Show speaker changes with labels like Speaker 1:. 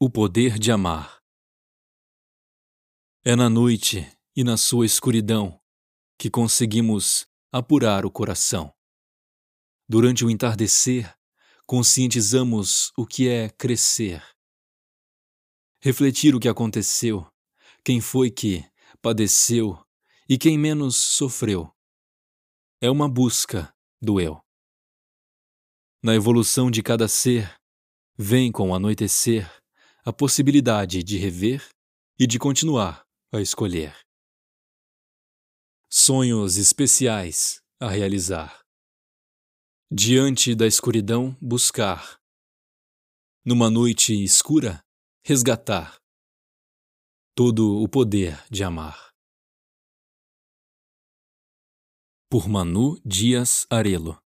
Speaker 1: O poder de amar. É na noite e na sua escuridão que conseguimos apurar o coração. Durante o entardecer, conscientizamos o que é crescer. Refletir o que aconteceu, quem foi que padeceu e quem menos sofreu. É uma busca do eu. Na evolução de cada ser, vem com o anoitecer a possibilidade de rever e de continuar a escolher. Sonhos especiais a realizar. Diante da escuridão, buscar. Numa noite escura, resgatar. Todo o poder de amar. Por Manu Dias Arelo